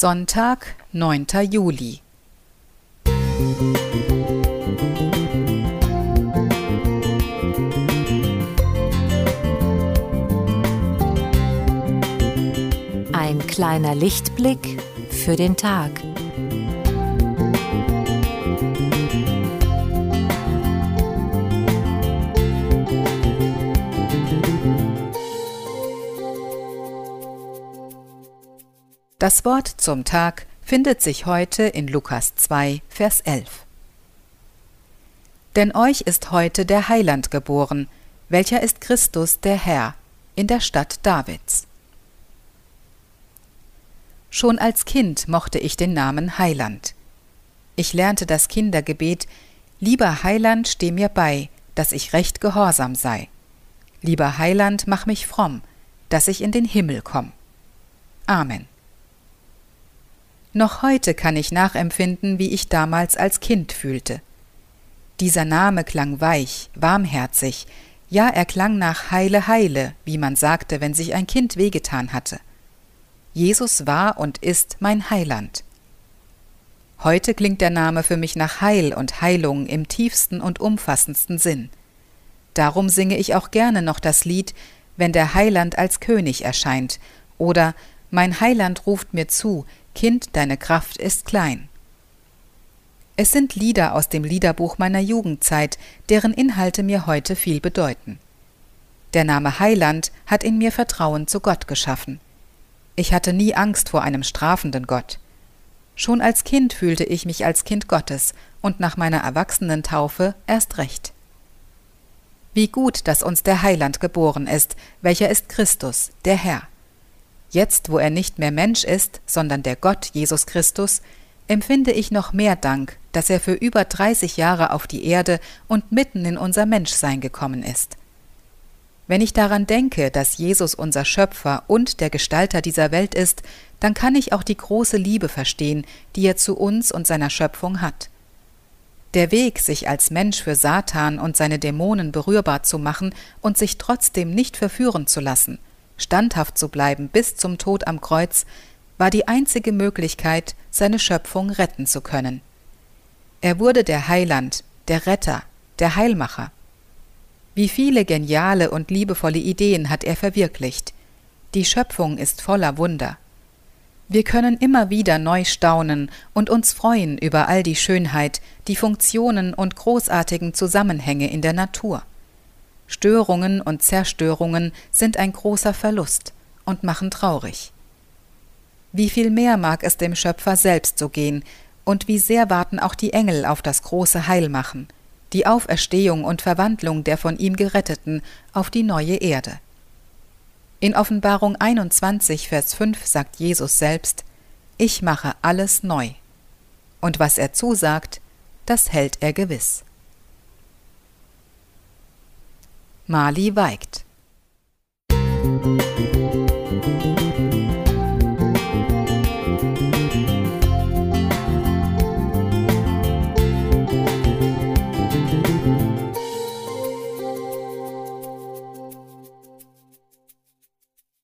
Sonntag, 9. Juli. Ein kleiner Lichtblick für den Tag. Das Wort zum Tag findet sich heute in Lukas 2, Vers 11. Denn euch ist heute der Heiland geboren, welcher ist Christus der Herr, in der Stadt Davids. Schon als Kind mochte ich den Namen Heiland. Ich lernte das Kindergebet Lieber Heiland, steh mir bei, dass ich recht gehorsam sei. Lieber Heiland, mach mich fromm, dass ich in den Himmel komm. Amen. Noch heute kann ich nachempfinden, wie ich damals als Kind fühlte. Dieser Name klang weich, warmherzig, ja er klang nach Heile Heile, wie man sagte, wenn sich ein Kind wehgetan hatte. Jesus war und ist mein Heiland. Heute klingt der Name für mich nach Heil und Heilung im tiefsten und umfassendsten Sinn. Darum singe ich auch gerne noch das Lied, wenn der Heiland als König erscheint, oder Mein Heiland ruft mir zu, Kind, deine Kraft ist klein. Es sind Lieder aus dem Liederbuch meiner Jugendzeit, deren Inhalte mir heute viel bedeuten. Der Name Heiland hat in mir Vertrauen zu Gott geschaffen. Ich hatte nie Angst vor einem strafenden Gott. Schon als Kind fühlte ich mich als Kind Gottes und nach meiner Erwachsenentaufe erst recht. Wie gut, dass uns der Heiland geboren ist, welcher ist Christus, der Herr. Jetzt, wo er nicht mehr Mensch ist, sondern der Gott Jesus Christus, empfinde ich noch mehr Dank, dass er für über 30 Jahre auf die Erde und mitten in unser Menschsein gekommen ist. Wenn ich daran denke, dass Jesus unser Schöpfer und der Gestalter dieser Welt ist, dann kann ich auch die große Liebe verstehen, die er zu uns und seiner Schöpfung hat. Der Weg, sich als Mensch für Satan und seine Dämonen berührbar zu machen und sich trotzdem nicht verführen zu lassen, standhaft zu bleiben bis zum Tod am Kreuz, war die einzige Möglichkeit, seine Schöpfung retten zu können. Er wurde der Heiland, der Retter, der Heilmacher. Wie viele geniale und liebevolle Ideen hat er verwirklicht. Die Schöpfung ist voller Wunder. Wir können immer wieder neu staunen und uns freuen über all die Schönheit, die Funktionen und großartigen Zusammenhänge in der Natur. Störungen und Zerstörungen sind ein großer Verlust und machen traurig. Wie viel mehr mag es dem Schöpfer selbst so gehen, und wie sehr warten auch die Engel auf das große Heilmachen, die Auferstehung und Verwandlung der von ihm Geretteten auf die neue Erde. In Offenbarung 21, Vers 5 sagt Jesus selbst, Ich mache alles neu. Und was er zusagt, das hält er gewiss. Mali weigt.